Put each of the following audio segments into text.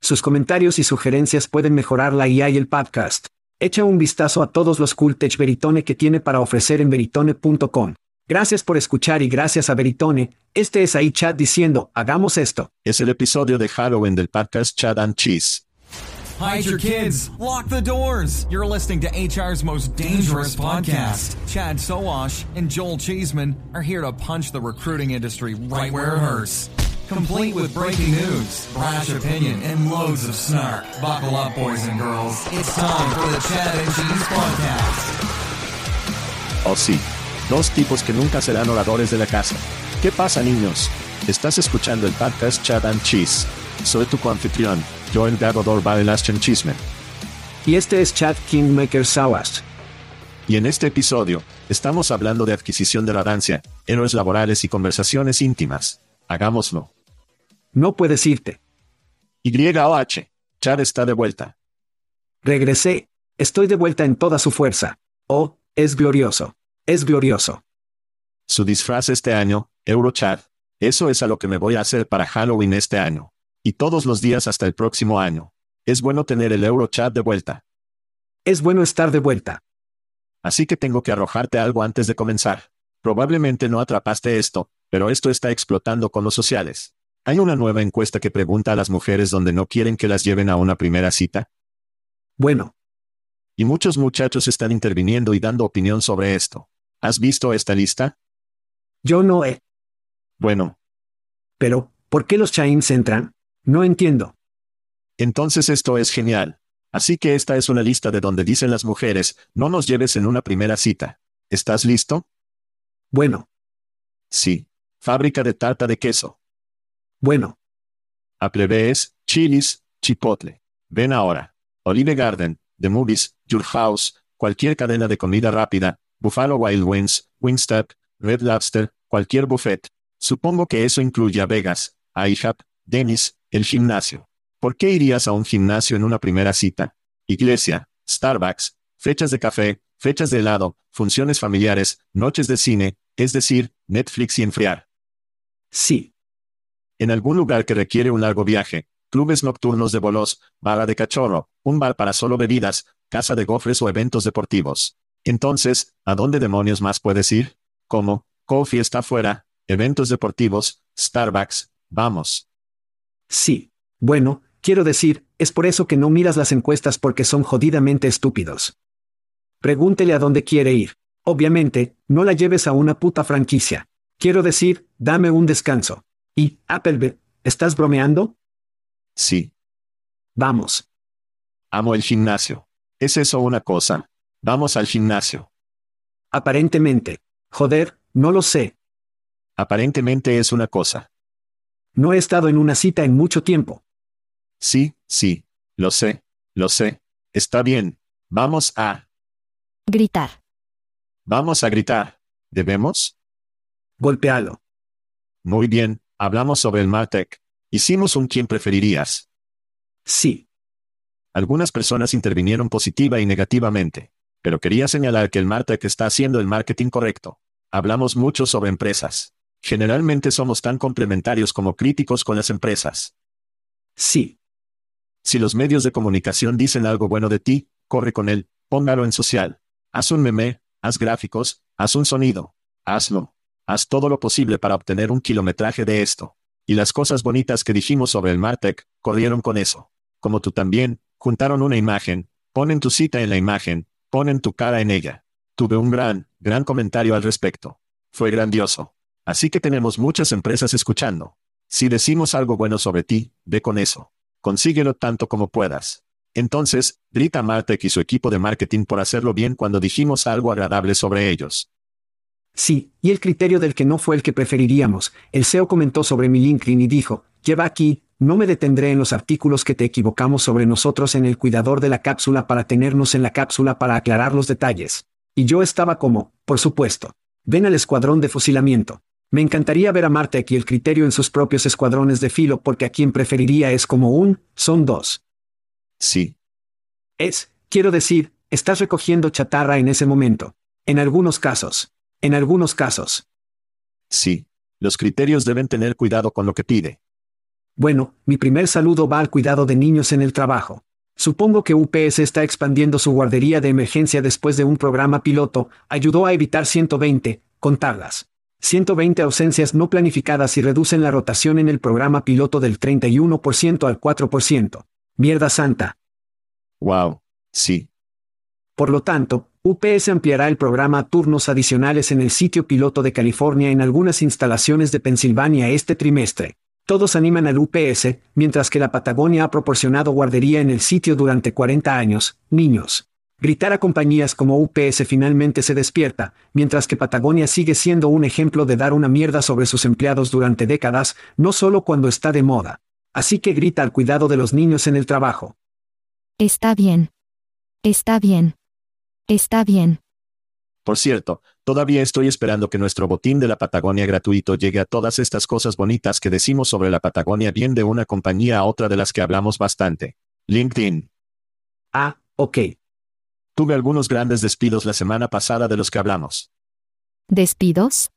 Sus comentarios y sugerencias pueden mejorar la IA y el podcast. Echa un vistazo a todos los cool tech Veritone que tiene para ofrecer en veritone.com. Gracias por escuchar y gracias a Veritone. Este es ahí Chad diciendo, hagamos esto. Es el episodio de Halloween del podcast Chad and Cheese. Hide your kids. Lock the doors. You're listening to HR's most dangerous podcast. Chad Soash and Joel Cheeseman are here to punch the recruiting industry right where it hurts. Complete with breaking news, brash opinion, and loads of snark. Buckle up, boys and girls. It's time for the Chad and Cheese podcast. Oh, sí. Dos tipos que nunca serán oradores de la casa. ¿Qué pasa, niños? Estás escuchando el podcast Chad and Cheese. Soy tu coanfitrión, Joel Gadodor Baelaschen Chisme. Y este es Chad Kingmaker Sawas. Y en este episodio, estamos hablando de adquisición de la herencia, héroes laborales y conversaciones íntimas. Hagámoslo. No puedes irte. YOH. Chad está de vuelta. Regresé. Estoy de vuelta en toda su fuerza. Oh, es glorioso. Es glorioso. Su disfraz este año, Eurochat. Eso es a lo que me voy a hacer para Halloween este año. Y todos los días hasta el próximo año. Es bueno tener el Eurochat de vuelta. Es bueno estar de vuelta. Así que tengo que arrojarte algo antes de comenzar. Probablemente no atrapaste esto, pero esto está explotando con los sociales. Hay una nueva encuesta que pregunta a las mujeres donde no quieren que las lleven a una primera cita. Bueno. Y muchos muchachos están interviniendo y dando opinión sobre esto. ¿Has visto esta lista? Yo no he. Bueno. Pero, ¿por qué los Chains entran? No entiendo. Entonces esto es genial. Así que esta es una lista de donde dicen las mujeres, no nos lleves en una primera cita. ¿Estás listo? Bueno. Sí. Fábrica de tarta de queso. Bueno. Applebee's, Chili's, Chipotle. Ven ahora. Olive Garden, The Movies, Your House, cualquier cadena de comida rápida, Buffalo Wild Wings, Wingstop, Red Lobster, cualquier buffet. Supongo que eso incluye a Vegas, a IHAP, Dennis, el gimnasio. ¿Por qué irías a un gimnasio en una primera cita? Iglesia, Starbucks, fechas de café, fechas de helado, funciones familiares, noches de cine, es decir, Netflix y enfriar. Sí. En algún lugar que requiere un largo viaje, clubes nocturnos de bolos, barra de cachorro, un bar para solo bebidas, casa de gofres o eventos deportivos. Entonces, ¿a dónde demonios más puedes ir? ¿Cómo? Coffee está fuera, eventos deportivos, Starbucks, vamos. Sí. Bueno, quiero decir, es por eso que no miras las encuestas porque son jodidamente estúpidos. Pregúntele a dónde quiere ir. Obviamente, no la lleves a una puta franquicia. Quiero decir, dame un descanso. Y, Appleby, ¿estás bromeando? Sí. Vamos. Amo el gimnasio. ¿Es eso una cosa? Vamos al gimnasio. Aparentemente. Joder, no lo sé. Aparentemente es una cosa. No he estado en una cita en mucho tiempo. Sí, sí. Lo sé. Lo sé. Está bien. Vamos a... Gritar. Vamos a gritar. ¿Debemos? Golpealo. Muy bien. Hablamos sobre el Martech. Hicimos un quién preferirías. Sí. Algunas personas intervinieron positiva y negativamente. Pero quería señalar que el Martech está haciendo el marketing correcto. Hablamos mucho sobre empresas. Generalmente somos tan complementarios como críticos con las empresas. Sí. Si los medios de comunicación dicen algo bueno de ti, corre con él, póngalo en social. Haz un meme, haz gráficos, haz un sonido. Hazlo. Haz todo lo posible para obtener un kilometraje de esto. Y las cosas bonitas que dijimos sobre el Martech, corrieron con eso. Como tú también, juntaron una imagen, ponen tu cita en la imagen, ponen tu cara en ella. Tuve un gran, gran comentario al respecto. Fue grandioso. Así que tenemos muchas empresas escuchando. Si decimos algo bueno sobre ti, ve con eso. Consíguelo tanto como puedas. Entonces, grita Martek y su equipo de marketing por hacerlo bien cuando dijimos algo agradable sobre ellos. Sí, y el criterio del que no fue el que preferiríamos. El CEO comentó sobre mi LinkedIn y dijo, lleva aquí, no me detendré en los artículos que te equivocamos sobre nosotros en el cuidador de la cápsula para tenernos en la cápsula para aclarar los detalles. Y yo estaba como, por supuesto. Ven al escuadrón de fusilamiento. Me encantaría ver a Martek y el criterio en sus propios escuadrones de filo porque a quien preferiría es como un, son dos. Sí. Es, quiero decir, estás recogiendo chatarra en ese momento. En algunos casos. En algunos casos. Sí. Los criterios deben tener cuidado con lo que pide. Bueno, mi primer saludo va al cuidado de niños en el trabajo. Supongo que UPS está expandiendo su guardería de emergencia después de un programa piloto, ayudó a evitar 120, contarlas. 120 ausencias no planificadas y reducen la rotación en el programa piloto del 31% al 4%. Mierda santa. Wow. Sí. Por lo tanto, UPS ampliará el programa a turnos adicionales en el sitio piloto de California en algunas instalaciones de Pensilvania este trimestre. Todos animan al UPS, mientras que la Patagonia ha proporcionado guardería en el sitio durante 40 años, niños. Gritar a compañías como UPS finalmente se despierta, mientras que Patagonia sigue siendo un ejemplo de dar una mierda sobre sus empleados durante décadas, no solo cuando está de moda. Así que grita al cuidado de los niños en el trabajo. Está bien. Está bien. Está bien. Por cierto, todavía estoy esperando que nuestro botín de la Patagonia gratuito llegue a todas estas cosas bonitas que decimos sobre la Patagonia bien de una compañía a otra de las que hablamos bastante. LinkedIn. Ah, ok. Tuve algunos grandes despidos la semana pasada de los que hablamos. ¿Despidos?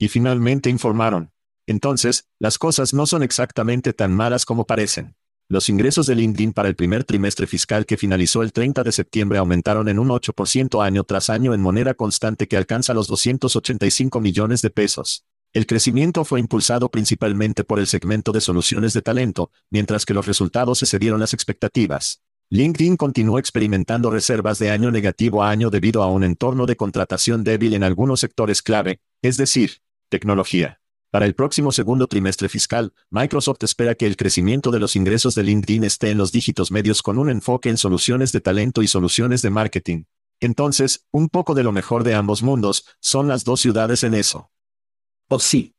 Y finalmente informaron. Entonces, las cosas no son exactamente tan malas como parecen. Los ingresos de LinkedIn para el primer trimestre fiscal que finalizó el 30 de septiembre aumentaron en un 8% año tras año en moneda constante que alcanza los 285 millones de pesos. El crecimiento fue impulsado principalmente por el segmento de soluciones de talento, mientras que los resultados excedieron las expectativas. LinkedIn continuó experimentando reservas de año negativo a año debido a un entorno de contratación débil en algunos sectores clave, es decir, tecnología. Para el próximo segundo trimestre fiscal, Microsoft espera que el crecimiento de los ingresos de LinkedIn esté en los dígitos medios con un enfoque en soluciones de talento y soluciones de marketing. Entonces, un poco de lo mejor de ambos mundos, son las dos ciudades en eso. Oh sí.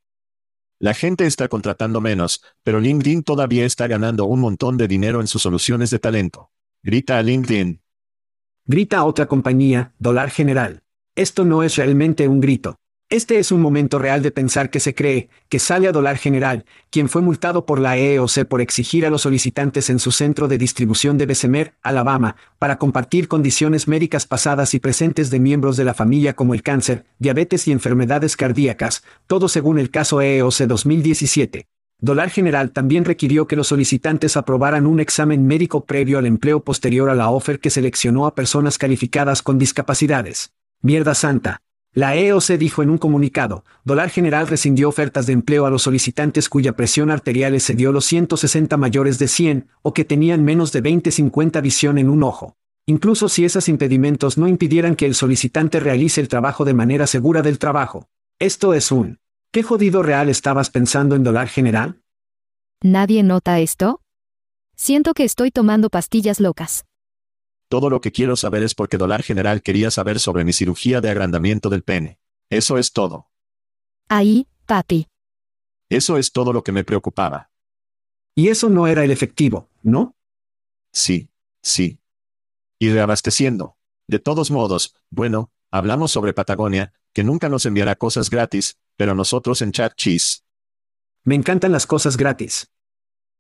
La gente está contratando menos, pero LinkedIn todavía está ganando un montón de dinero en sus soluciones de talento. Grita a LinkedIn. Grita a otra compañía, dólar general. Esto no es realmente un grito. Este es un momento real de pensar que se cree, que sale a dólar general, quien fue multado por la EEOC por exigir a los solicitantes en su centro de distribución de Bessemer, Alabama, para compartir condiciones médicas pasadas y presentes de miembros de la familia como el cáncer, diabetes y enfermedades cardíacas, todo según el caso EEOC 2017. Dólar General también requirió que los solicitantes aprobaran un examen médico previo al empleo posterior a la offer que seleccionó a personas calificadas con discapacidades. Mierda santa. La EOC dijo en un comunicado, Dólar General rescindió ofertas de empleo a los solicitantes cuya presión arterial excedió los 160 mayores de 100 o que tenían menos de 20-50 visión en un ojo. Incluso si esos impedimentos no impidieran que el solicitante realice el trabajo de manera segura del trabajo. Esto es un... ¿Qué jodido real estabas pensando en Dólar General? ¿Nadie nota esto? Siento que estoy tomando pastillas locas. Todo lo que quiero saber es porque Dólar General quería saber sobre mi cirugía de agrandamiento del pene. Eso es todo. Ahí, papi. Eso es todo lo que me preocupaba. Y eso no era el efectivo, ¿no? Sí, sí. Y reabasteciendo. De todos modos, bueno, hablamos sobre Patagonia, que nunca nos enviará cosas gratis, pero nosotros en Chat Cheese. Me encantan las cosas gratis.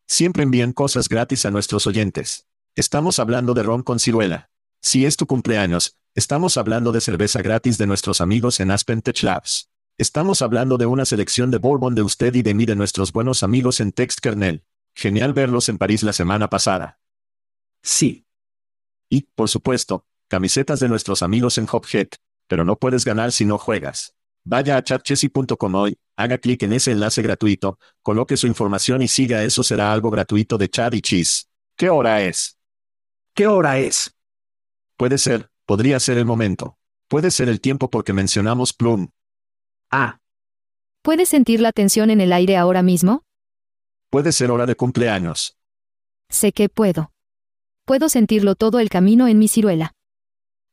Siempre envían cosas gratis a nuestros oyentes. Estamos hablando de ron con ciruela. Si es tu cumpleaños, estamos hablando de cerveza gratis de nuestros amigos en Aspen Tech Labs. Estamos hablando de una selección de bourbon de usted y de mí de nuestros buenos amigos en Text Kernel. Genial verlos en París la semana pasada. Sí. Y, por supuesto, camisetas de nuestros amigos en Hophead. Pero no puedes ganar si no juegas. Vaya a chatchessy.com hoy, haga clic en ese enlace gratuito, coloque su información y siga eso será algo gratuito de chat y cheese. ¿Qué hora es? ¿Qué hora es? Puede ser, podría ser el momento. Puede ser el tiempo porque mencionamos Plum. Ah, ¿Puedes sentir la tensión en el aire ahora mismo? Puede ser hora de cumpleaños. Sé que puedo. Puedo sentirlo todo el camino en mi ciruela.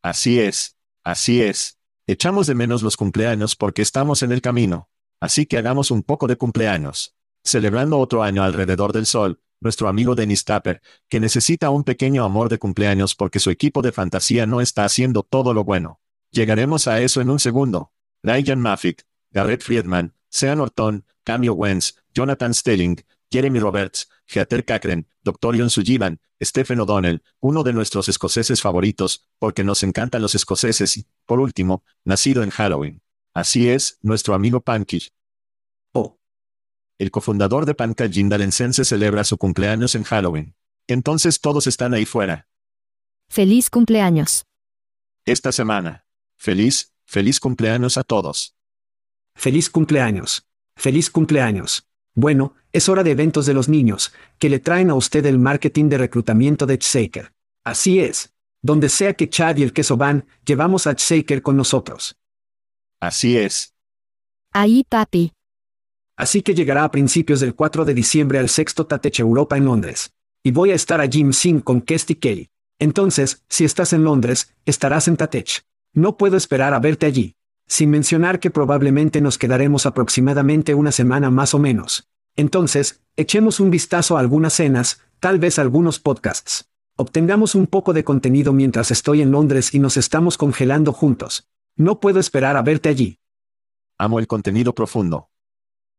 Así es, así es. Echamos de menos los cumpleaños porque estamos en el camino. Así que hagamos un poco de cumpleaños. Celebrando otro año alrededor del sol, nuestro amigo Dennis Tapper, que necesita un pequeño amor de cumpleaños porque su equipo de fantasía no está haciendo todo lo bueno. Llegaremos a eso en un segundo. Ryan Maffick, Garrett Friedman, Sean Orton, Camio Wentz, Jonathan Stelling, Jeremy Roberts, Heather Cochran, Dr. John Sullivan, Stephen O'Donnell, uno de nuestros escoceses favoritos, porque nos encantan los escoceses y, por último, nacido en Halloween. Así es, nuestro amigo Pankage. El cofundador de Pankage Jindalensense celebra su cumpleaños en Halloween. Entonces todos están ahí fuera. Feliz cumpleaños. Esta semana. Feliz, feliz cumpleaños a todos. feliz cumpleaños. Feliz cumpleaños. Bueno, es hora de eventos de los niños, que le traen a usted el marketing de reclutamiento de Shaker. Así es. Donde sea que Chad y el queso van, llevamos a Shaker con nosotros. Así es. Ahí, papi. Así que llegará a principios del 4 de diciembre al sexto Tatech Europa en Londres. Y voy a estar allí Sim con Kesty Kelly. Entonces, si estás en Londres, estarás en Tatech. No puedo esperar a verte allí. Sin mencionar que probablemente nos quedaremos aproximadamente una semana más o menos. Entonces, echemos un vistazo a algunas cenas, tal vez algunos podcasts. Obtengamos un poco de contenido mientras estoy en Londres y nos estamos congelando juntos. No puedo esperar a verte allí. Amo el contenido profundo.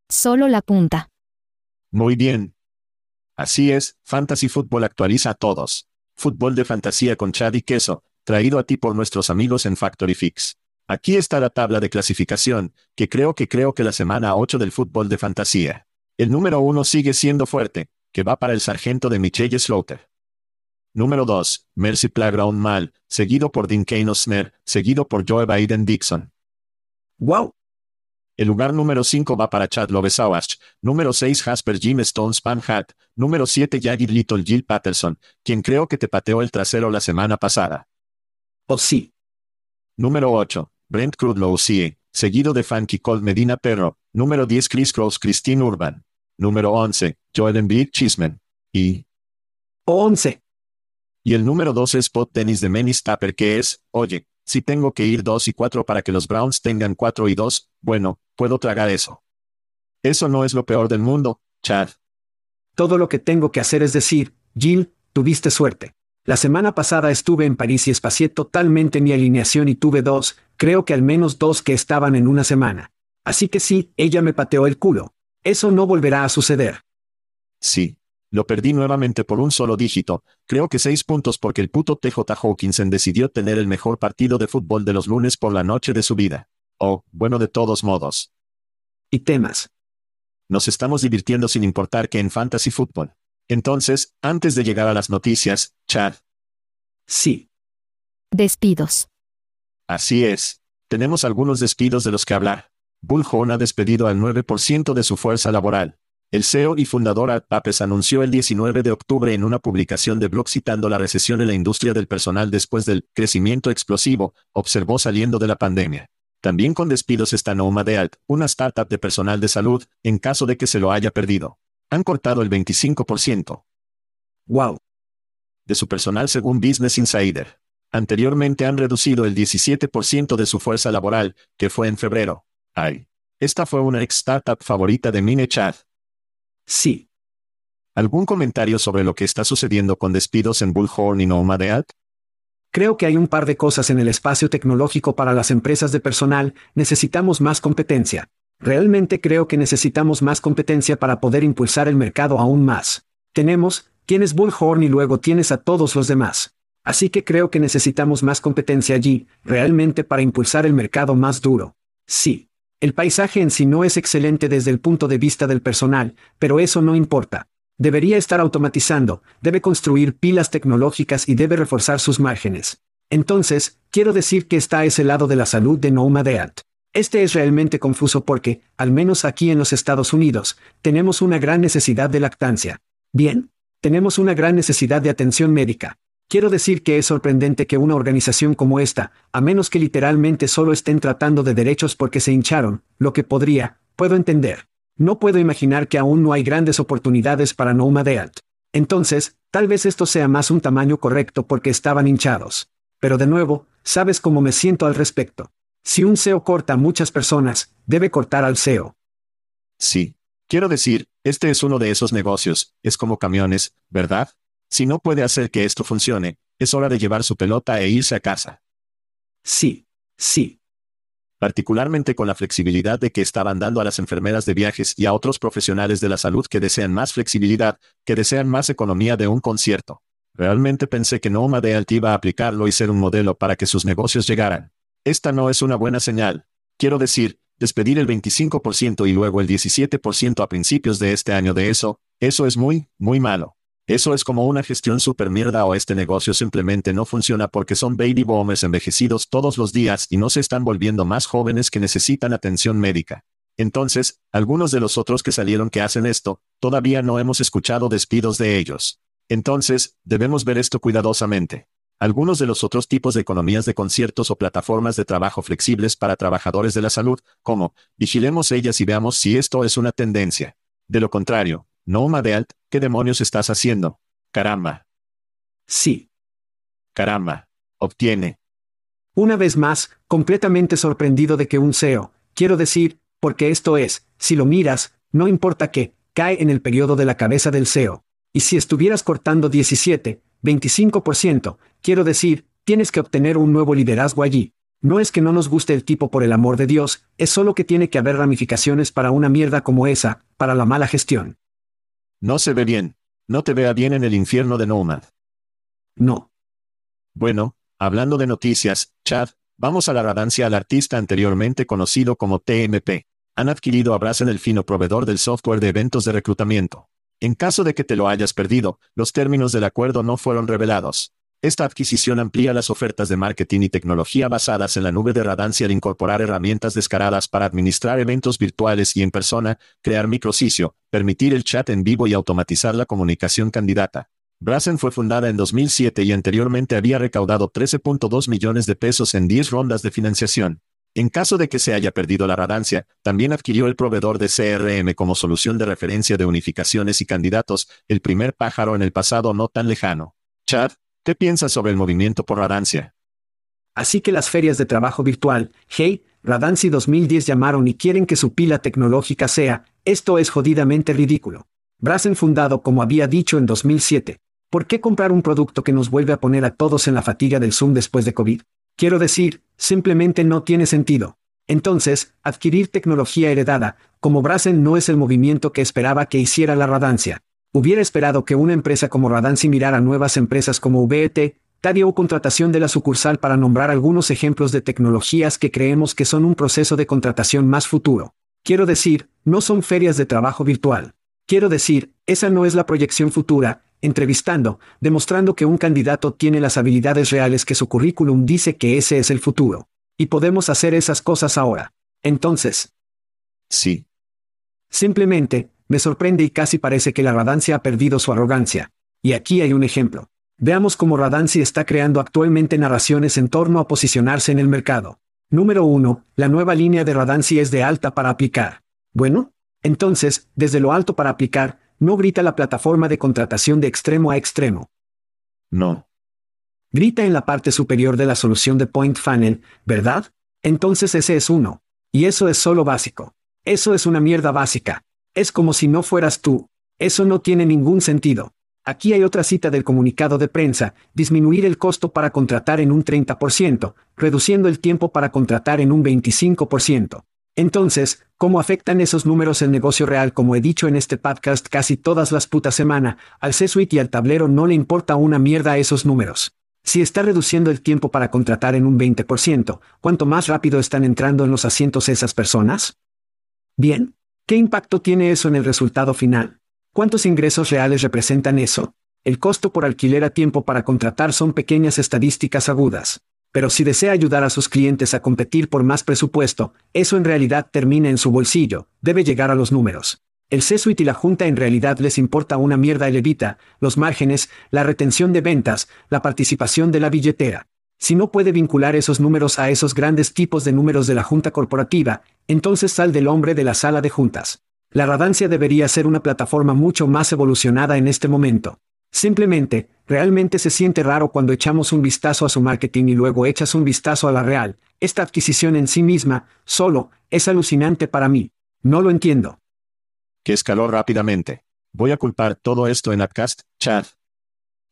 Solo la punta. Muy bien. Así es, Fantasy Football actualiza a todos. Fútbol de fantasía con Chad y queso, traído a ti por nuestros amigos en Factory Fix. Aquí está la tabla de clasificación, que creo que creo que la semana 8 del fútbol de fantasía. El número 1 sigue siendo fuerte, que va para el sargento de Michelle Slaughter. Número 2, Mercy Playground Mal, seguido por Dean Kane Osner, seguido por Joe Biden Dixon. ¡Wow! El lugar número 5 va para Chad Lovesawash, número 6 Jasper Jim Stone Span Hat, número 7 Jagger Little Jill Patterson, quien creo que te pateó el trasero la semana pasada. Oh sí. Número 8, Brent Crudlow CA, seguido de Funky Cold Medina Perro, número 10 Chris Cross Christine Urban, número 11, Joel Embiid Chisman, y, Oh 11. y el número 12 es Spot Tennis de Menis Tapper que es, oye, si tengo que ir 2 y 4 para que los Browns tengan 4 y 2, bueno, puedo tragar eso. Eso no es lo peor del mundo, Chad. Todo lo que tengo que hacer es decir, Jill, tuviste suerte. La semana pasada estuve en París y espacié totalmente mi alineación y tuve dos, creo que al menos dos que estaban en una semana. Así que sí, ella me pateó el culo. Eso no volverá a suceder. Sí. Lo perdí nuevamente por un solo dígito, creo que seis puntos porque el puto TJ Hawkinson decidió tener el mejor partido de fútbol de los lunes por la noche de su vida. Oh, bueno de todos modos. Y temas. Nos estamos divirtiendo sin importar que en Fantasy Football. Entonces, antes de llegar a las noticias, Chad, Sí. Despidos. así es. Tenemos algunos despidos de los que hablar. Bullhorn ha despedido al 9% de su fuerza laboral. El CEO y fundador Art Papes anunció el 19 de octubre en una publicación de blog citando la recesión en la industria del personal después del crecimiento explosivo, observó saliendo de la pandemia. También con despidos está Nomadealt, una startup de personal de salud, en caso de que se lo haya perdido. Han cortado el 25% Wow. de su personal según Business Insider. Anteriormente han reducido el 17% de su fuerza laboral, que fue en febrero. Ay. Esta fue una ex startup favorita de Mine Chat. Sí. ¿Algún comentario sobre lo que está sucediendo con despidos en Bullhorn y Nomadealt? Creo que hay un par de cosas en el espacio tecnológico para las empresas de personal, necesitamos más competencia. Realmente creo que necesitamos más competencia para poder impulsar el mercado aún más. Tenemos, tienes Bullhorn y luego tienes a todos los demás. Así que creo que necesitamos más competencia allí, realmente para impulsar el mercado más duro. Sí. El paisaje en sí no es excelente desde el punto de vista del personal, pero eso no importa. Debería estar automatizando, debe construir pilas tecnológicas y debe reforzar sus márgenes. Entonces, quiero decir que está a ese lado de la salud de Nomadeat. Este es realmente confuso porque, al menos aquí en los Estados Unidos, tenemos una gran necesidad de lactancia. Bien, tenemos una gran necesidad de atención médica. Quiero decir que es sorprendente que una organización como esta, a menos que literalmente solo estén tratando de derechos porque se hincharon, lo que podría, puedo entender. No puedo imaginar que aún no hay grandes oportunidades para Nomadeat. Entonces, tal vez esto sea más un tamaño correcto porque estaban hinchados. Pero de nuevo, sabes cómo me siento al respecto. Si un SEO corta a muchas personas, debe cortar al SEO. Sí. Quiero decir, este es uno de esos negocios, es como camiones, ¿verdad? Si no puede hacer que esto funcione, es hora de llevar su pelota e irse a casa. Sí, sí. Particularmente con la flexibilidad de que estaban dando a las enfermeras de viajes y a otros profesionales de la salud que desean más flexibilidad, que desean más economía de un concierto. Realmente pensé que Nomadalt iba a aplicarlo y ser un modelo para que sus negocios llegaran. Esta no es una buena señal. Quiero decir, despedir el 25% y luego el 17% a principios de este año de eso, eso es muy, muy malo. Eso es como una gestión super mierda o este negocio simplemente no funciona porque son baby boomers envejecidos todos los días y no se están volviendo más jóvenes que necesitan atención médica. Entonces, algunos de los otros que salieron que hacen esto, todavía no hemos escuchado despidos de ellos. Entonces, debemos ver esto cuidadosamente. Algunos de los otros tipos de economías de conciertos o plataformas de trabajo flexibles para trabajadores de la salud, como, vigilemos ellas y veamos si esto es una tendencia. De lo contrario, no Madealt, ¿qué demonios estás haciendo? Caramba. Sí. Caramba. Obtiene. Una vez más, completamente sorprendido de que un SEO, quiero decir, porque esto es, si lo miras, no importa qué, cae en el periodo de la cabeza del SEO. Y si estuvieras cortando 17, 25%, quiero decir, tienes que obtener un nuevo liderazgo allí. No es que no nos guste el tipo por el amor de Dios, es solo que tiene que haber ramificaciones para una mierda como esa, para la mala gestión. No se ve bien. No te vea bien en el infierno de Nomad. No. Bueno, hablando de noticias, Chad, vamos a la radancia al artista anteriormente conocido como TMP. Han adquirido a Brazen el fino proveedor del software de eventos de reclutamiento. En caso de que te lo hayas perdido, los términos del acuerdo no fueron revelados. Esta adquisición amplía las ofertas de marketing y tecnología basadas en la nube de Radancia al incorporar herramientas descaradas para administrar eventos virtuales y en persona, crear micrositio, permitir el chat en vivo y automatizar la comunicación candidata. Brazen fue fundada en 2007 y anteriormente había recaudado 13.2 millones de pesos en 10 rondas de financiación. En caso de que se haya perdido la radancia, también adquirió el proveedor de CRM como solución de referencia de unificaciones y candidatos, el primer pájaro en el pasado no tan lejano. Chad, ¿Qué piensas sobre el movimiento por Radancia? Así que las ferias de trabajo virtual, hey, Radancy 2010 llamaron y quieren que su pila tecnológica sea, esto es jodidamente ridículo. Brazen fundado como había dicho en 2007. ¿Por qué comprar un producto que nos vuelve a poner a todos en la fatiga del Zoom después de COVID? Quiero decir, simplemente no tiene sentido. Entonces, adquirir tecnología heredada, como Brazen no es el movimiento que esperaba que hiciera la Radancia. Hubiera esperado que una empresa como Radansi mirara nuevas empresas como VET, Tadia o contratación de la sucursal para nombrar algunos ejemplos de tecnologías que creemos que son un proceso de contratación más futuro. Quiero decir, no son ferias de trabajo virtual. Quiero decir, esa no es la proyección futura, entrevistando, demostrando que un candidato tiene las habilidades reales que su currículum dice que ese es el futuro. Y podemos hacer esas cosas ahora. Entonces. Sí. Simplemente, me sorprende y casi parece que la Radancia ha perdido su arrogancia. Y aquí hay un ejemplo. Veamos cómo Radancy está creando actualmente narraciones en torno a posicionarse en el mercado. Número 1. La nueva línea de Radancy es de alta para aplicar. Bueno, entonces, desde lo alto para aplicar, no grita la plataforma de contratación de extremo a extremo. No. Grita en la parte superior de la solución de Point Funnel, ¿verdad? Entonces ese es uno. Y eso es solo básico. Eso es una mierda básica. Es como si no fueras tú. Eso no tiene ningún sentido. Aquí hay otra cita del comunicado de prensa, disminuir el costo para contratar en un 30%, reduciendo el tiempo para contratar en un 25%. Entonces, ¿cómo afectan esos números el negocio real? Como he dicho en este podcast casi todas las putas semanas, al C-Suite y al tablero no le importa una mierda esos números. Si está reduciendo el tiempo para contratar en un 20%, ¿cuánto más rápido están entrando en los asientos esas personas? Bien. ¿Qué impacto tiene eso en el resultado final? ¿Cuántos ingresos reales representan eso? El costo por alquiler a tiempo para contratar son pequeñas estadísticas agudas. Pero si desea ayudar a sus clientes a competir por más presupuesto, eso en realidad termina en su bolsillo, debe llegar a los números. El C-Suite y la Junta en realidad les importa una mierda el evita, los márgenes, la retención de ventas, la participación de la billetera. Si no puede vincular esos números a esos grandes tipos de números de la Junta Corporativa, entonces sal del hombre de la sala de juntas. La radancia debería ser una plataforma mucho más evolucionada en este momento. Simplemente, realmente se siente raro cuando echamos un vistazo a su marketing y luego echas un vistazo a la real. Esta adquisición en sí misma, solo, es alucinante para mí. No lo entiendo que escaló rápidamente. Voy a culpar todo esto en Upcast, Chad.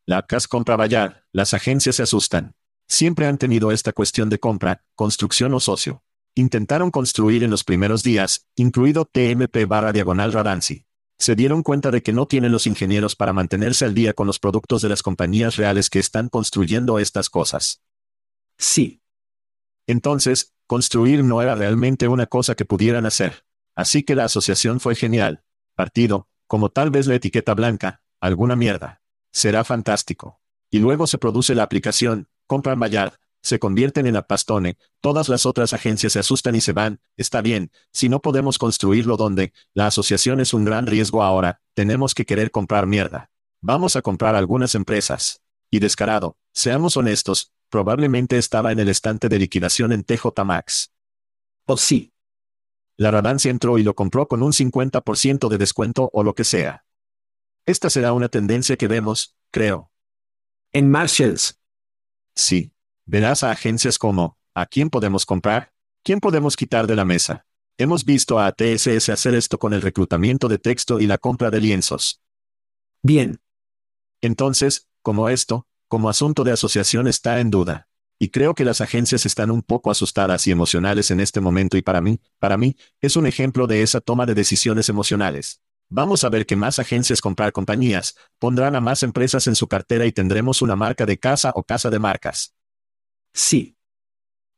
La Upcast compra Bayar, las agencias se asustan. Siempre han tenido esta cuestión de compra, construcción o socio. Intentaron construir en los primeros días, incluido TMP barra diagonal Radancy. Se dieron cuenta de que no tienen los ingenieros para mantenerse al día con los productos de las compañías reales que están construyendo estas cosas. Sí. Entonces, construir no era realmente una cosa que pudieran hacer. Así que la asociación fue genial. Partido, como tal vez la etiqueta blanca, alguna mierda. Será fantástico. Y luego se produce la aplicación, compran Bayard, se convierten en Apastone, todas las otras agencias se asustan y se van, está bien, si no podemos construirlo donde, la asociación es un gran riesgo ahora, tenemos que querer comprar mierda. Vamos a comprar algunas empresas. Y descarado, seamos honestos, probablemente estaba en el estante de liquidación en TJ Max. Oh sí. La Radancia entró y lo compró con un 50% de descuento o lo que sea. Esta será una tendencia que vemos, creo. En Marshalls. Sí. Verás a agencias como, ¿a quién podemos comprar? ¿Quién podemos quitar de la mesa? Hemos visto a TSS hacer esto con el reclutamiento de texto y la compra de lienzos. Bien. Entonces, como esto, como asunto de asociación está en duda. Y creo que las agencias están un poco asustadas y emocionales en este momento y para mí, para mí, es un ejemplo de esa toma de decisiones emocionales. Vamos a ver que más agencias comprar compañías, pondrán a más empresas en su cartera y tendremos una marca de casa o casa de marcas. Sí.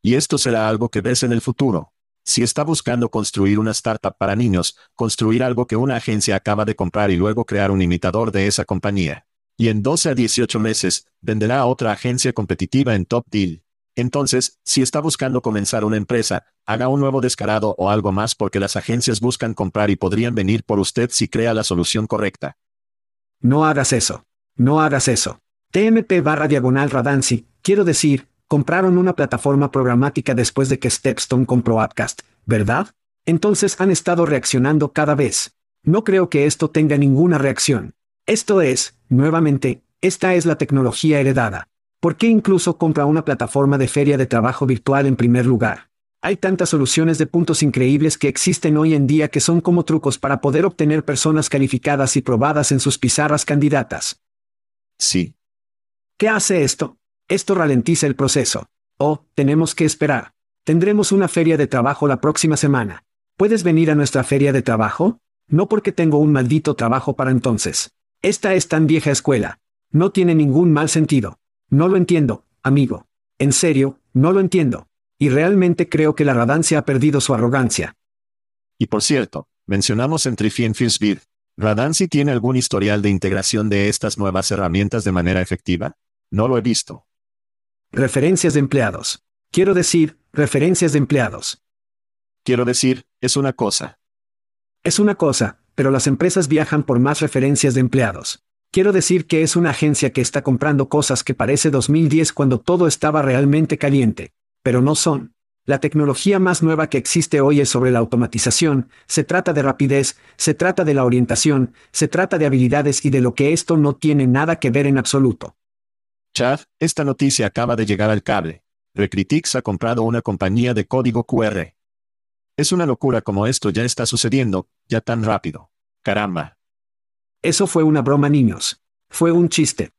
Y esto será algo que ves en el futuro. Si está buscando construir una startup para niños, construir algo que una agencia acaba de comprar y luego crear un imitador de esa compañía. Y en 12 a 18 meses, venderá a otra agencia competitiva en Top Deal. Entonces, si está buscando comenzar una empresa, haga un nuevo descarado o algo más porque las agencias buscan comprar y podrían venir por usted si crea la solución correcta. No hagas eso. No hagas eso. TMP barra diagonal Radancy, quiero decir, compraron una plataforma programática después de que Stepstone compró Upcast, ¿verdad? Entonces han estado reaccionando cada vez. No creo que esto tenga ninguna reacción. Esto es, nuevamente, esta es la tecnología heredada. ¿Por qué incluso compra una plataforma de feria de trabajo virtual en primer lugar? Hay tantas soluciones de puntos increíbles que existen hoy en día que son como trucos para poder obtener personas calificadas y probadas en sus pizarras candidatas. Sí. ¿Qué hace esto? Esto ralentiza el proceso. Oh, tenemos que esperar. Tendremos una feria de trabajo la próxima semana. ¿Puedes venir a nuestra feria de trabajo? No porque tengo un maldito trabajo para entonces. Esta es tan vieja escuela. No tiene ningún mal sentido. No lo entiendo, amigo. En serio, no lo entiendo. Y realmente creo que la radancia ha perdido su arrogancia. Y por cierto, mencionamos en Trifi en Fishbeard. ¿Radancy tiene algún historial de integración de estas nuevas herramientas de manera efectiva? No lo he visto. Referencias de empleados. Quiero decir, referencias de empleados. Quiero decir, es una cosa. Es una cosa, pero las empresas viajan por más referencias de empleados. Quiero decir que es una agencia que está comprando cosas que parece 2010 cuando todo estaba realmente caliente. Pero no son. La tecnología más nueva que existe hoy es sobre la automatización, se trata de rapidez, se trata de la orientación, se trata de habilidades y de lo que esto no tiene nada que ver en absoluto. Chad, esta noticia acaba de llegar al cable. Recritix ha comprado una compañía de código QR. Es una locura como esto ya está sucediendo, ya tan rápido. Caramba. Eso fue una broma, niños. Fue un chiste.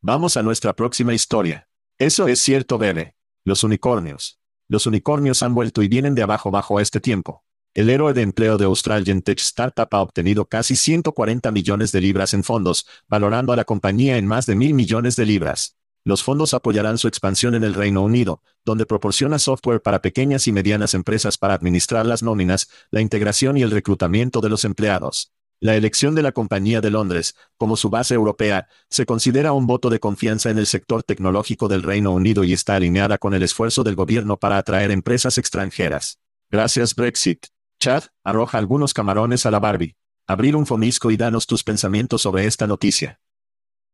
Vamos a nuestra próxima historia. Eso es cierto, bebé. Los unicornios. Los unicornios han vuelto y vienen de abajo bajo este tiempo. El héroe de empleo de Australian Tech Startup ha obtenido casi 140 millones de libras en fondos, valorando a la compañía en más de mil millones de libras. Los fondos apoyarán su expansión en el Reino Unido, donde proporciona software para pequeñas y medianas empresas para administrar las nóminas, la integración y el reclutamiento de los empleados. La elección de la Compañía de Londres, como su base europea, se considera un voto de confianza en el sector tecnológico del Reino Unido y está alineada con el esfuerzo del gobierno para atraer empresas extranjeras. Gracias Brexit. Chad, arroja algunos camarones a la Barbie. Abrir un fonisco y danos tus pensamientos sobre esta noticia.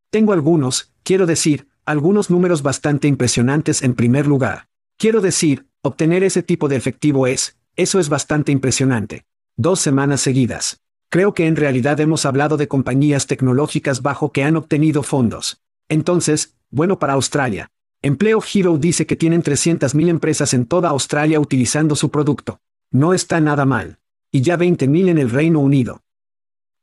Tengo algunos, quiero decir, algunos números bastante impresionantes en primer lugar. Quiero decir, obtener ese tipo de efectivo es, eso es bastante impresionante. Dos semanas seguidas. Creo que en realidad hemos hablado de compañías tecnológicas bajo que han obtenido fondos. Entonces, bueno para Australia. Empleo Hero dice que tienen 300.000 empresas en toda Australia utilizando su producto. No está nada mal. Y ya 20.000 en el Reino Unido.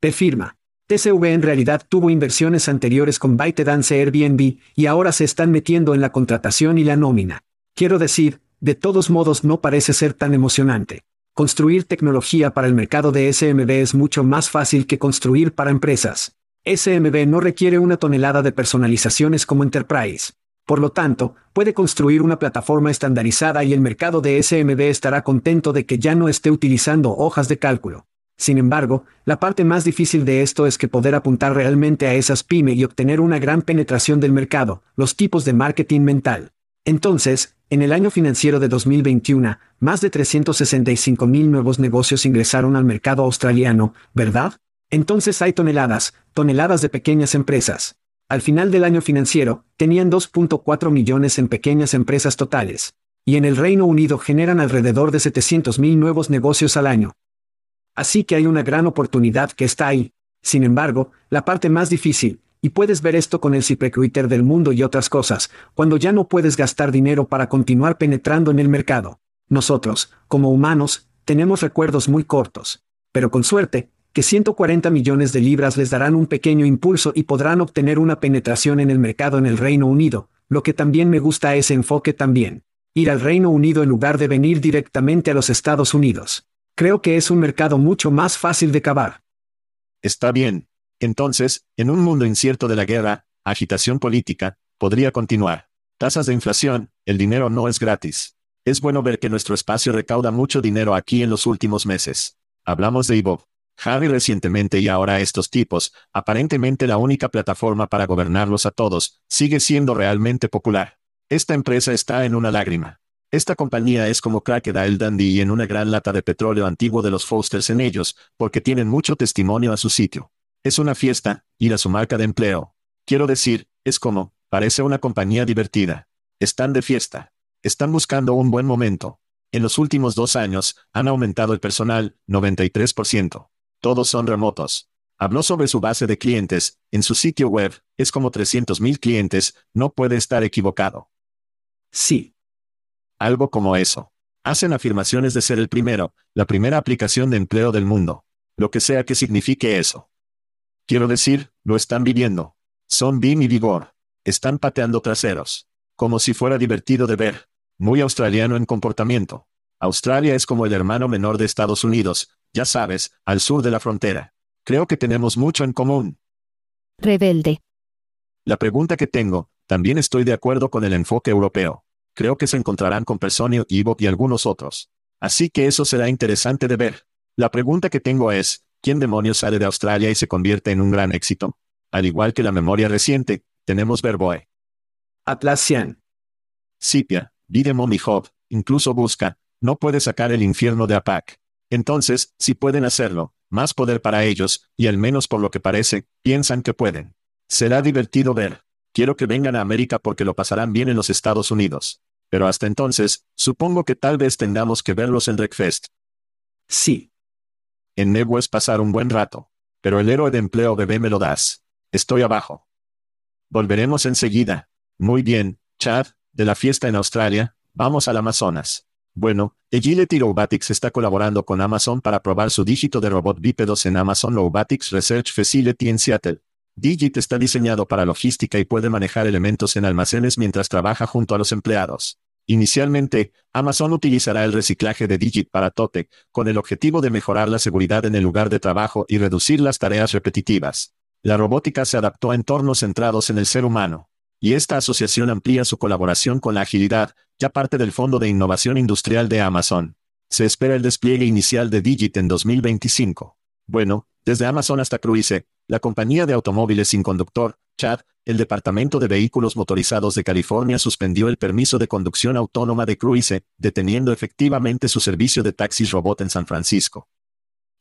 Te firma. TCV en realidad tuvo inversiones anteriores con ByteDance Airbnb y ahora se están metiendo en la contratación y la nómina. Quiero decir, de todos modos no parece ser tan emocionante. Construir tecnología para el mercado de SMB es mucho más fácil que construir para empresas. SMB no requiere una tonelada de personalizaciones como Enterprise. Por lo tanto, puede construir una plataforma estandarizada y el mercado de SMB estará contento de que ya no esté utilizando hojas de cálculo. Sin embargo, la parte más difícil de esto es que poder apuntar realmente a esas pyme y obtener una gran penetración del mercado, los tipos de marketing mental. Entonces, en el año financiero de 2021, más de 365 mil nuevos negocios ingresaron al mercado australiano, ¿verdad? Entonces hay toneladas, toneladas de pequeñas empresas. Al final del año financiero, tenían 2.4 millones en pequeñas empresas totales. Y en el Reino Unido generan alrededor de 700 mil nuevos negocios al año. Así que hay una gran oportunidad que está ahí. Sin embargo, la parte más difícil, y puedes ver esto con el ZipRecruiter del mundo y otras cosas, cuando ya no puedes gastar dinero para continuar penetrando en el mercado. Nosotros, como humanos, tenemos recuerdos muy cortos. Pero con suerte, que 140 millones de libras les darán un pequeño impulso y podrán obtener una penetración en el mercado en el Reino Unido, lo que también me gusta ese enfoque también. Ir al Reino Unido en lugar de venir directamente a los Estados Unidos. Creo que es un mercado mucho más fácil de cavar. Está bien, entonces, en un mundo incierto de la guerra, agitación política, podría continuar. Tasas de inflación, el dinero no es gratis. Es bueno ver que nuestro espacio recauda mucho dinero aquí en los últimos meses. Hablamos de Ivo. Harry recientemente y ahora estos tipos, aparentemente la única plataforma para gobernarlos a todos, sigue siendo realmente popular. Esta empresa está en una lágrima. Esta compañía es como Crocodile Dundee y en una gran lata de petróleo antiguo de los Fosters en ellos, porque tienen mucho testimonio a su sitio. Es una fiesta, ir a su marca de empleo. Quiero decir, es como, parece una compañía divertida. Están de fiesta. Están buscando un buen momento. En los últimos dos años, han aumentado el personal, 93%. Todos son remotos. Habló sobre su base de clientes, en su sitio web, es como 300.000 clientes, no puede estar equivocado. Sí. Algo como eso. Hacen afirmaciones de ser el primero, la primera aplicación de empleo del mundo. Lo que sea que signifique eso. Quiero decir, lo están viviendo. Son Bim y Vigor. Están pateando traseros. Como si fuera divertido de ver. Muy australiano en comportamiento. Australia es como el hermano menor de Estados Unidos, ya sabes, al sur de la frontera. Creo que tenemos mucho en común. Rebelde. La pregunta que tengo, también estoy de acuerdo con el enfoque europeo. Creo que se encontrarán con Personio, Ivo y algunos otros. Así que eso será interesante de ver. La pregunta que tengo es, ¿Quién demonios sale de Australia y se convierte en un gran éxito? Al igual que la memoria reciente, tenemos Verboe. Atlassian. Sipia, Videmon y Job, incluso busca, no puede sacar el infierno de APAC. Entonces, si pueden hacerlo, más poder para ellos, y al menos por lo que parece, piensan que pueden. Será divertido ver. Quiero que vengan a América porque lo pasarán bien en los Estados Unidos. Pero hasta entonces, supongo que tal vez tengamos que verlos en Wreckfest. Sí. En Nebo es pasar un buen rato. Pero el héroe de empleo bebé me lo das. Estoy abajo. Volveremos enseguida. Muy bien, Chad, de la fiesta en Australia, vamos al Amazonas. Bueno, Agility Robotics está colaborando con Amazon para probar su dígito de robot bípedos en Amazon Robotics Research Facility en Seattle. Digit está diseñado para logística y puede manejar elementos en almacenes mientras trabaja junto a los empleados. Inicialmente, Amazon utilizará el reciclaje de Digit para Totec, con el objetivo de mejorar la seguridad en el lugar de trabajo y reducir las tareas repetitivas. La robótica se adaptó a entornos centrados en el ser humano. Y esta asociación amplía su colaboración con la agilidad, ya parte del Fondo de Innovación Industrial de Amazon. Se espera el despliegue inicial de Digit en 2025. Bueno, desde Amazon hasta Cruise, la compañía de automóviles sin conductor, Chad, el Departamento de Vehículos Motorizados de California suspendió el permiso de conducción autónoma de Cruise, deteniendo efectivamente su servicio de taxis robot en San Francisco.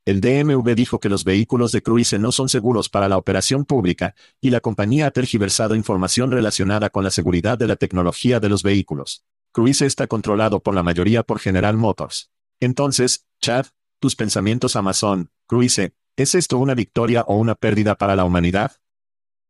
El DMV dijo que los vehículos de Cruise no son seguros para la operación pública, y la compañía ha tergiversado información relacionada con la seguridad de la tecnología de los vehículos. Cruise está controlado por la mayoría por General Motors. Entonces, Chad, tus pensamientos Amazon, Cruise, ¿es esto una victoria o una pérdida para la humanidad?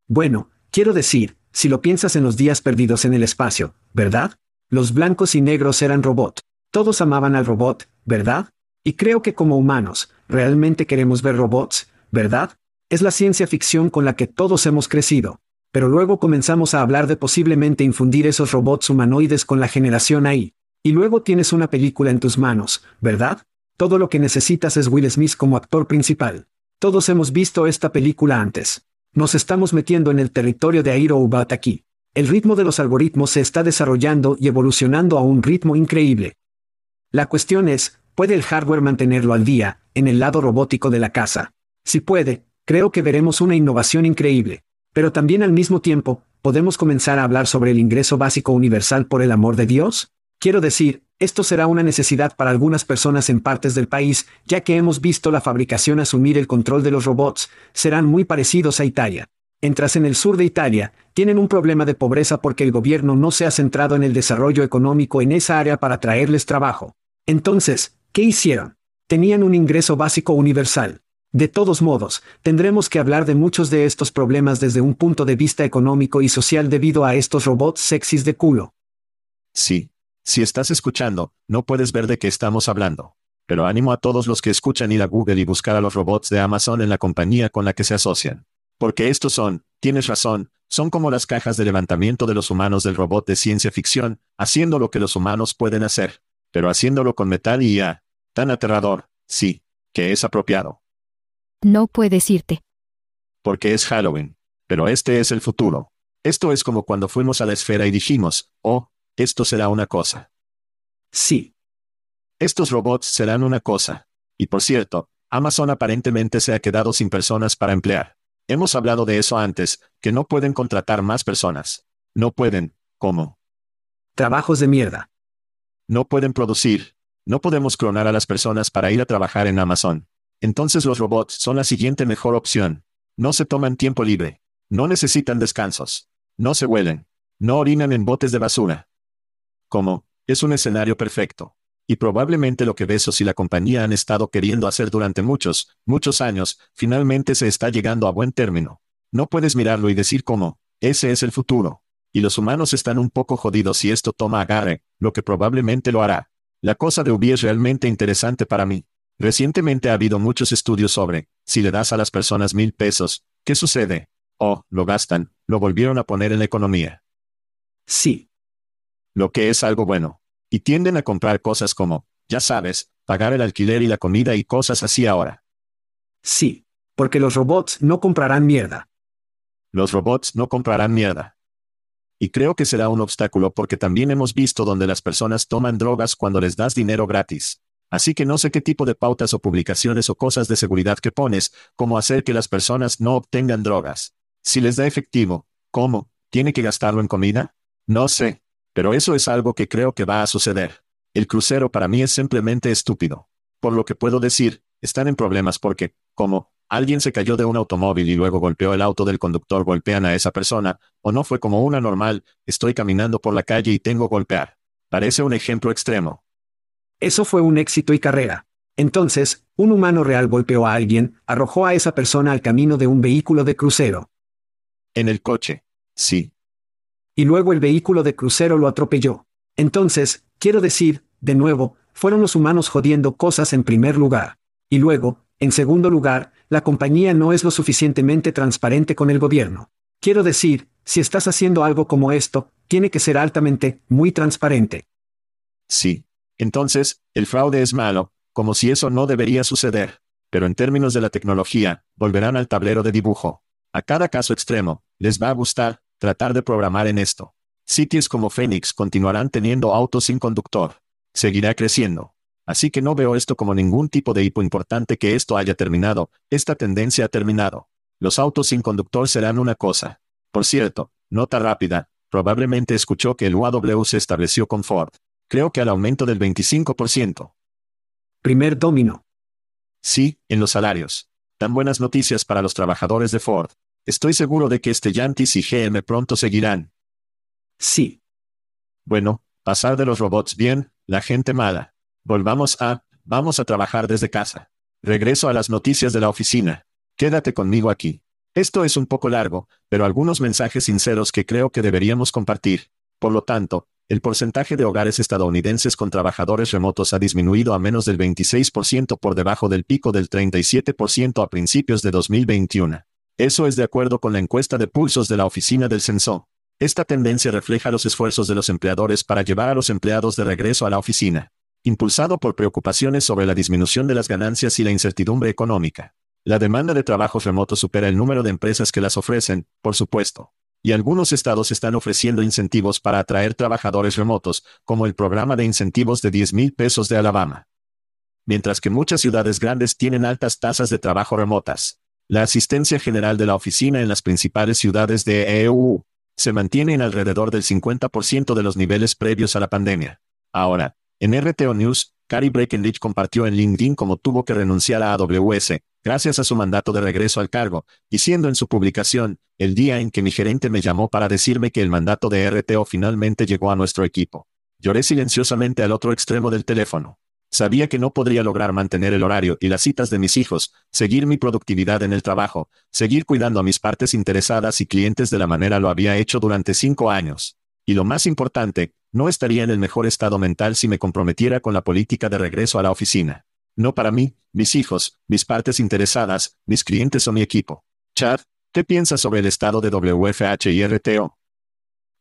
Bueno, quiero decir, si lo piensas en los días perdidos en el espacio, ¿verdad? Los blancos y negros eran robot. Todos amaban al robot, ¿verdad? Y creo que como humanos, realmente queremos ver robots, ¿verdad? Es la ciencia ficción con la que todos hemos crecido. Pero luego comenzamos a hablar de posiblemente infundir esos robots humanoides con la generación AI. Y luego tienes una película en tus manos, ¿verdad? Todo lo que necesitas es Will Smith como actor principal. Todos hemos visto esta película antes. Nos estamos metiendo en el territorio de Airo Ubat aquí. El ritmo de los algoritmos se está desarrollando y evolucionando a un ritmo increíble. La cuestión es, ¿puede el hardware mantenerlo al día, en el lado robótico de la casa? Si puede, creo que veremos una innovación increíble. Pero también al mismo tiempo, ¿podemos comenzar a hablar sobre el ingreso básico universal por el amor de Dios? Quiero decir, esto será una necesidad para algunas personas en partes del país, ya que hemos visto la fabricación asumir el control de los robots, serán muy parecidos a Italia. Entras en el sur de Italia, tienen un problema de pobreza porque el gobierno no se ha centrado en el desarrollo económico en esa área para traerles trabajo. Entonces, ¿qué hicieron? Tenían un ingreso básico universal. De todos modos, tendremos que hablar de muchos de estos problemas desde un punto de vista económico y social debido a estos robots sexys de culo. Sí, si estás escuchando, no puedes ver de qué estamos hablando. Pero ánimo a todos los que escuchan ir a Google y buscar a los robots de Amazon en la compañía con la que se asocian. Porque estos son, tienes razón, son como las cajas de levantamiento de los humanos del robot de ciencia ficción, haciendo lo que los humanos pueden hacer, pero haciéndolo con metal y ya. Tan aterrador, sí, que es apropiado. No puedes irte. Porque es Halloween. Pero este es el futuro. Esto es como cuando fuimos a la esfera y dijimos, oh, esto será una cosa. Sí. Estos robots serán una cosa. Y por cierto, Amazon aparentemente se ha quedado sin personas para emplear. Hemos hablado de eso antes, que no pueden contratar más personas. No pueden, ¿cómo? Trabajos de mierda. No pueden producir. No podemos clonar a las personas para ir a trabajar en Amazon. Entonces los robots son la siguiente mejor opción. No se toman tiempo libre. No necesitan descansos. No se huelen. No orinan en botes de basura como, es un escenario perfecto. Y probablemente lo que Besos y la compañía han estado queriendo hacer durante muchos, muchos años, finalmente se está llegando a buen término. No puedes mirarlo y decir cómo, ese es el futuro. Y los humanos están un poco jodidos si esto toma agarre, lo que probablemente lo hará. La cosa de Ubi es realmente interesante para mí. Recientemente ha habido muchos estudios sobre, si le das a las personas mil pesos, ¿qué sucede? Oh, lo gastan, lo volvieron a poner en la economía. Sí, lo que es algo bueno. Y tienden a comprar cosas como, ya sabes, pagar el alquiler y la comida y cosas así ahora. Sí, porque los robots no comprarán mierda. Los robots no comprarán mierda. Y creo que será un obstáculo porque también hemos visto donde las personas toman drogas cuando les das dinero gratis. Así que no sé qué tipo de pautas o publicaciones o cosas de seguridad que pones, como hacer que las personas no obtengan drogas. Si les da efectivo, ¿cómo? ¿Tiene que gastarlo en comida? No sé. Pero eso es algo que creo que va a suceder. El crucero para mí es simplemente estúpido. Por lo que puedo decir, están en problemas porque, como, alguien se cayó de un automóvil y luego golpeó el auto del conductor, golpean a esa persona, o no fue como una normal, estoy caminando por la calle y tengo golpear. Parece un ejemplo extremo. Eso fue un éxito y carrera. Entonces, un humano real golpeó a alguien, arrojó a esa persona al camino de un vehículo de crucero. En el coche. Sí y luego el vehículo de crucero lo atropelló. Entonces, quiero decir, de nuevo, fueron los humanos jodiendo cosas en primer lugar. Y luego, en segundo lugar, la compañía no es lo suficientemente transparente con el gobierno. Quiero decir, si estás haciendo algo como esto, tiene que ser altamente, muy transparente. Sí. Entonces, el fraude es malo, como si eso no debería suceder. Pero en términos de la tecnología, volverán al tablero de dibujo. A cada caso extremo, les va a gustar, tratar de programar en esto. Sitios como Phoenix continuarán teniendo autos sin conductor. Seguirá creciendo. Así que no veo esto como ningún tipo de hipo importante que esto haya terminado, esta tendencia ha terminado. Los autos sin conductor serán una cosa. Por cierto, nota rápida, probablemente escuchó que el UAW se estableció con Ford. Creo que al aumento del 25%. Primer domino. Sí, en los salarios. Tan buenas noticias para los trabajadores de Ford. Estoy seguro de que Stellantis y GM pronto seguirán. Sí. Bueno, pasar de los robots bien, la gente mala. Volvamos a, vamos a trabajar desde casa. Regreso a las noticias de la oficina. Quédate conmigo aquí. Esto es un poco largo, pero algunos mensajes sinceros que creo que deberíamos compartir. Por lo tanto, el porcentaje de hogares estadounidenses con trabajadores remotos ha disminuido a menos del 26% por debajo del pico del 37% a principios de 2021. Eso es de acuerdo con la encuesta de pulsos de la Oficina del Censo. Esta tendencia refleja los esfuerzos de los empleadores para llevar a los empleados de regreso a la oficina, impulsado por preocupaciones sobre la disminución de las ganancias y la incertidumbre económica. La demanda de trabajos remotos supera el número de empresas que las ofrecen, por supuesto. Y algunos estados están ofreciendo incentivos para atraer trabajadores remotos, como el programa de incentivos de 10 mil pesos de Alabama. Mientras que muchas ciudades grandes tienen altas tasas de trabajo remotas. La asistencia general de la oficina en las principales ciudades de EU se mantiene en alrededor del 50% de los niveles previos a la pandemia. Ahora, en RTO News, Cary Breckenridge compartió en LinkedIn cómo tuvo que renunciar a AWS, gracias a su mandato de regreso al cargo, diciendo en su publicación, el día en que mi gerente me llamó para decirme que el mandato de RTO finalmente llegó a nuestro equipo. Lloré silenciosamente al otro extremo del teléfono. Sabía que no podría lograr mantener el horario y las citas de mis hijos, seguir mi productividad en el trabajo, seguir cuidando a mis partes interesadas y clientes de la manera lo había hecho durante cinco años. Y lo más importante, no estaría en el mejor estado mental si me comprometiera con la política de regreso a la oficina. No para mí, mis hijos, mis partes interesadas, mis clientes o mi equipo. Chad, ¿qué piensas sobre el estado de WFH y RTO?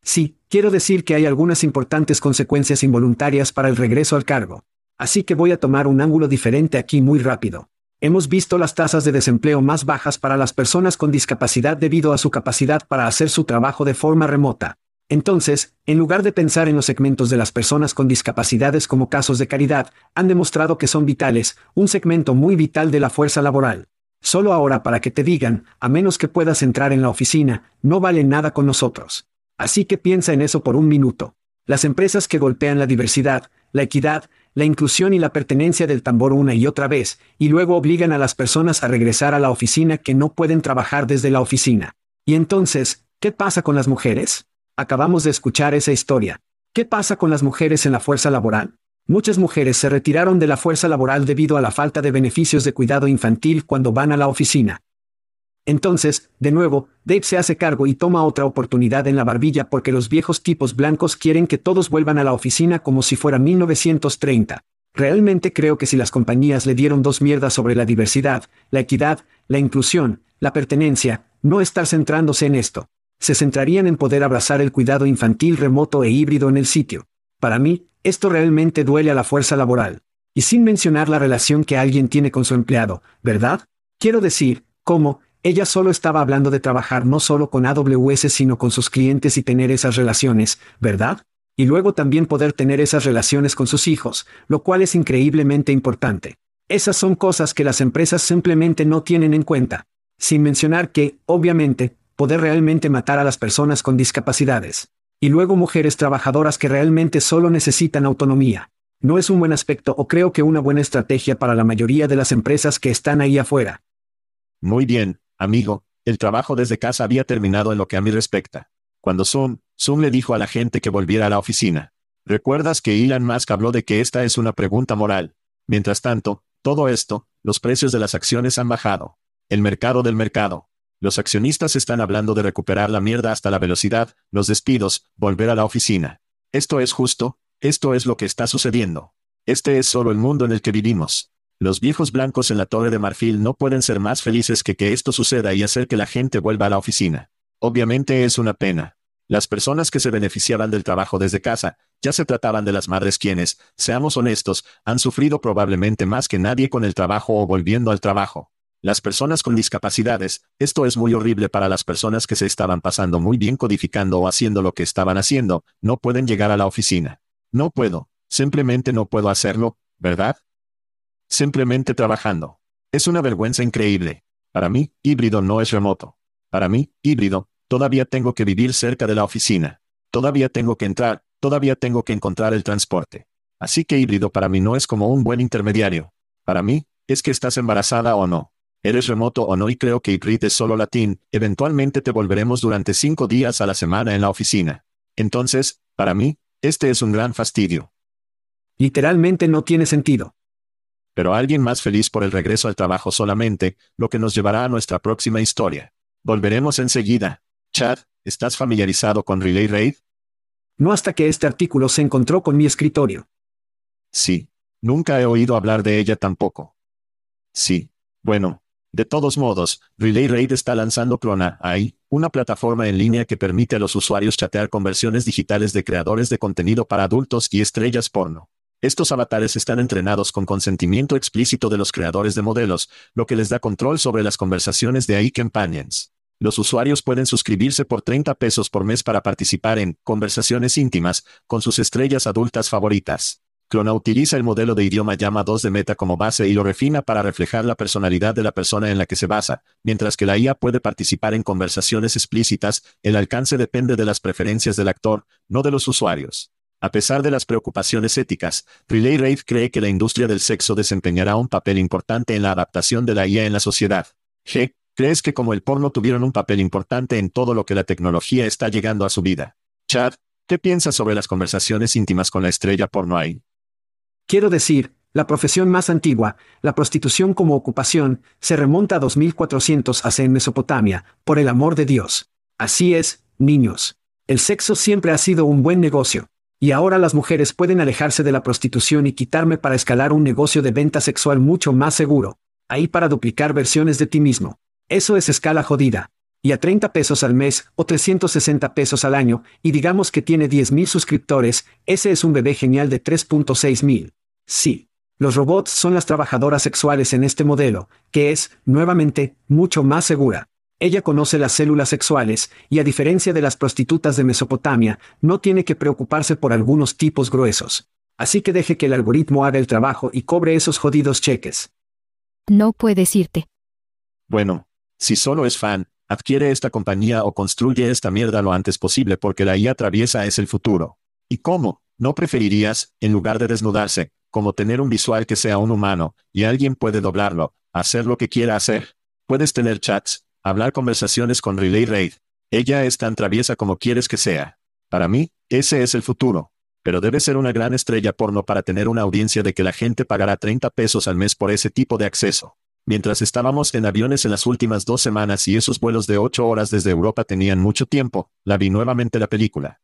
Sí, quiero decir que hay algunas importantes consecuencias involuntarias para el regreso al cargo. Así que voy a tomar un ángulo diferente aquí muy rápido. Hemos visto las tasas de desempleo más bajas para las personas con discapacidad debido a su capacidad para hacer su trabajo de forma remota. Entonces, en lugar de pensar en los segmentos de las personas con discapacidades como casos de caridad, han demostrado que son vitales, un segmento muy vital de la fuerza laboral. Solo ahora para que te digan, a menos que puedas entrar en la oficina, no vale nada con nosotros. Así que piensa en eso por un minuto. Las empresas que golpean la diversidad, la equidad, la inclusión y la pertenencia del tambor una y otra vez, y luego obligan a las personas a regresar a la oficina que no pueden trabajar desde la oficina. Y entonces, ¿qué pasa con las mujeres? Acabamos de escuchar esa historia. ¿Qué pasa con las mujeres en la fuerza laboral? Muchas mujeres se retiraron de la fuerza laboral debido a la falta de beneficios de cuidado infantil cuando van a la oficina. Entonces, de nuevo, Dave se hace cargo y toma otra oportunidad en la barbilla porque los viejos tipos blancos quieren que todos vuelvan a la oficina como si fuera 1930. Realmente creo que si las compañías le dieron dos mierdas sobre la diversidad, la equidad, la inclusión, la pertenencia, no estar centrándose en esto. Se centrarían en poder abrazar el cuidado infantil remoto e híbrido en el sitio. Para mí, esto realmente duele a la fuerza laboral. Y sin mencionar la relación que alguien tiene con su empleado, ¿verdad? Quiero decir, cómo, ella solo estaba hablando de trabajar no solo con AWS sino con sus clientes y tener esas relaciones, ¿verdad? Y luego también poder tener esas relaciones con sus hijos, lo cual es increíblemente importante. Esas son cosas que las empresas simplemente no tienen en cuenta. Sin mencionar que, obviamente, poder realmente matar a las personas con discapacidades. Y luego mujeres trabajadoras que realmente solo necesitan autonomía. No es un buen aspecto o creo que una buena estrategia para la mayoría de las empresas que están ahí afuera. Muy bien, Amigo, el trabajo desde casa había terminado en lo que a mí respecta. Cuando Zoom, Zoom le dijo a la gente que volviera a la oficina. ¿Recuerdas que Elon Musk habló de que esta es una pregunta moral? Mientras tanto, todo esto, los precios de las acciones han bajado. El mercado del mercado. Los accionistas están hablando de recuperar la mierda hasta la velocidad, los despidos, volver a la oficina. ¿Esto es justo? Esto es lo que está sucediendo. Este es solo el mundo en el que vivimos. Los viejos blancos en la Torre de Marfil no pueden ser más felices que que esto suceda y hacer que la gente vuelva a la oficina. Obviamente es una pena. Las personas que se beneficiaban del trabajo desde casa, ya se trataban de las madres quienes, seamos honestos, han sufrido probablemente más que nadie con el trabajo o volviendo al trabajo. Las personas con discapacidades, esto es muy horrible para las personas que se estaban pasando muy bien codificando o haciendo lo que estaban haciendo, no pueden llegar a la oficina. No puedo, simplemente no puedo hacerlo, ¿verdad? Simplemente trabajando. Es una vergüenza increíble. Para mí, híbrido no es remoto. Para mí, híbrido, todavía tengo que vivir cerca de la oficina. Todavía tengo que entrar, todavía tengo que encontrar el transporte. Así que híbrido para mí no es como un buen intermediario. Para mí, es que estás embarazada o no. Eres remoto o no y creo que híbrido es solo latín, eventualmente te volveremos durante cinco días a la semana en la oficina. Entonces, para mí, este es un gran fastidio. Literalmente no tiene sentido. Pero alguien más feliz por el regreso al trabajo solamente, lo que nos llevará a nuestra próxima historia. Volveremos enseguida. Chad, ¿estás familiarizado con Relay Raid? No hasta que este artículo se encontró con mi escritorio. Sí. Nunca he oído hablar de ella tampoco. Sí. Bueno. De todos modos, Relay Raid está lanzando Clona AI, una plataforma en línea que permite a los usuarios chatear con versiones digitales de creadores de contenido para adultos y estrellas porno. Estos avatares están entrenados con consentimiento explícito de los creadores de modelos, lo que les da control sobre las conversaciones de AI Companions. Los usuarios pueden suscribirse por 30 pesos por mes para participar en conversaciones íntimas con sus estrellas adultas favoritas. Clona utiliza el modelo de idioma Llama 2 de Meta como base y lo refina para reflejar la personalidad de la persona en la que se basa, mientras que la IA puede participar en conversaciones explícitas, el alcance depende de las preferencias del actor, no de los usuarios. A pesar de las preocupaciones éticas, Relay Raid cree que la industria del sexo desempeñará un papel importante en la adaptación de la IA en la sociedad. G. ¿Crees que como el porno tuvieron un papel importante en todo lo que la tecnología está llegando a su vida? Chad, ¿qué piensas sobre las conversaciones íntimas con la estrella porno ahí? Quiero decir, la profesión más antigua, la prostitución como ocupación, se remonta a 2400 hace en Mesopotamia, por el amor de Dios. Así es, niños. El sexo siempre ha sido un buen negocio. Y ahora las mujeres pueden alejarse de la prostitución y quitarme para escalar un negocio de venta sexual mucho más seguro. Ahí para duplicar versiones de ti mismo. Eso es escala jodida. Y a 30 pesos al mes o 360 pesos al año, y digamos que tiene 10.000 suscriptores, ese es un bebé genial de 3.6 mil. Sí. Los robots son las trabajadoras sexuales en este modelo, que es, nuevamente, mucho más segura. Ella conoce las células sexuales, y a diferencia de las prostitutas de Mesopotamia, no tiene que preocuparse por algunos tipos gruesos. Así que deje que el algoritmo haga el trabajo y cobre esos jodidos cheques. No puedes irte. Bueno, si solo es fan, adquiere esta compañía o construye esta mierda lo antes posible porque la IA atraviesa es el futuro. ¿Y cómo? ¿No preferirías, en lugar de desnudarse, como tener un visual que sea un humano, y alguien puede doblarlo, hacer lo que quiera hacer? Puedes tener chats, hablar conversaciones con Relay Raid. Ella es tan traviesa como quieres que sea. Para mí, ese es el futuro. Pero debe ser una gran estrella porno para tener una audiencia de que la gente pagará 30 pesos al mes por ese tipo de acceso. Mientras estábamos en aviones en las últimas dos semanas y esos vuelos de ocho horas desde Europa tenían mucho tiempo, la vi nuevamente la película.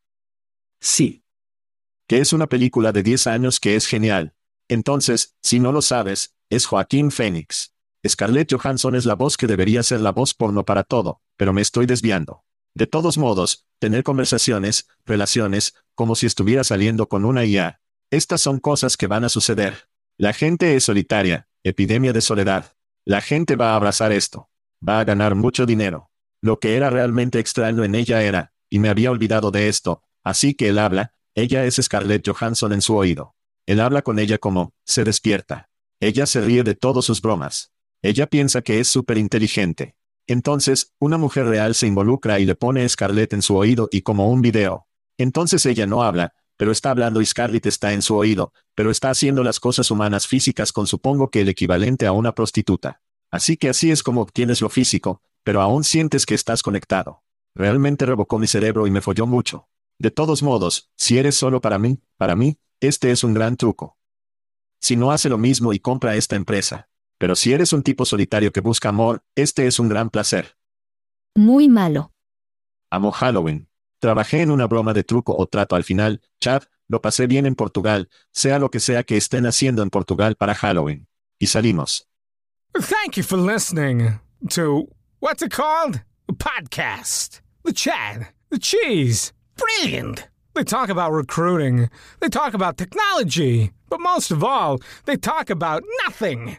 Sí. Que es una película de 10 años que es genial. Entonces, si no lo sabes, es Joaquín Phoenix. Scarlett Johansson es la voz que debería ser la voz porno para todo, pero me estoy desviando. De todos modos, tener conversaciones, relaciones, como si estuviera saliendo con una IA. Estas son cosas que van a suceder. La gente es solitaria, epidemia de soledad. La gente va a abrazar esto. Va a ganar mucho dinero. Lo que era realmente extraño en ella era, y me había olvidado de esto, así que él habla, ella es Scarlett Johansson en su oído. Él habla con ella como, se despierta. Ella se ríe de todas sus bromas. Ella piensa que es súper inteligente. Entonces, una mujer real se involucra y le pone Scarlett en su oído y como un video. Entonces ella no habla, pero está hablando y Scarlett está en su oído, pero está haciendo las cosas humanas físicas con supongo que el equivalente a una prostituta. Así que así es como obtienes lo físico, pero aún sientes que estás conectado. Realmente revocó mi cerebro y me folló mucho. De todos modos, si eres solo para mí, para mí, este es un gran truco. Si no hace lo mismo y compra esta empresa. Pero si eres un tipo solitario que busca amor, este es un gran placer. Muy malo. Amo Halloween. Trabajé en una broma de truco o trato al final, Chad, lo pasé bien en Portugal, sea lo que sea que estén haciendo en Portugal para Halloween. Y salimos. Thank you for listening to what's it called? A podcast. The Chad. The Cheese. Brilliant. They talk about recruiting. They talk about technology. But most of all, they talk about nothing.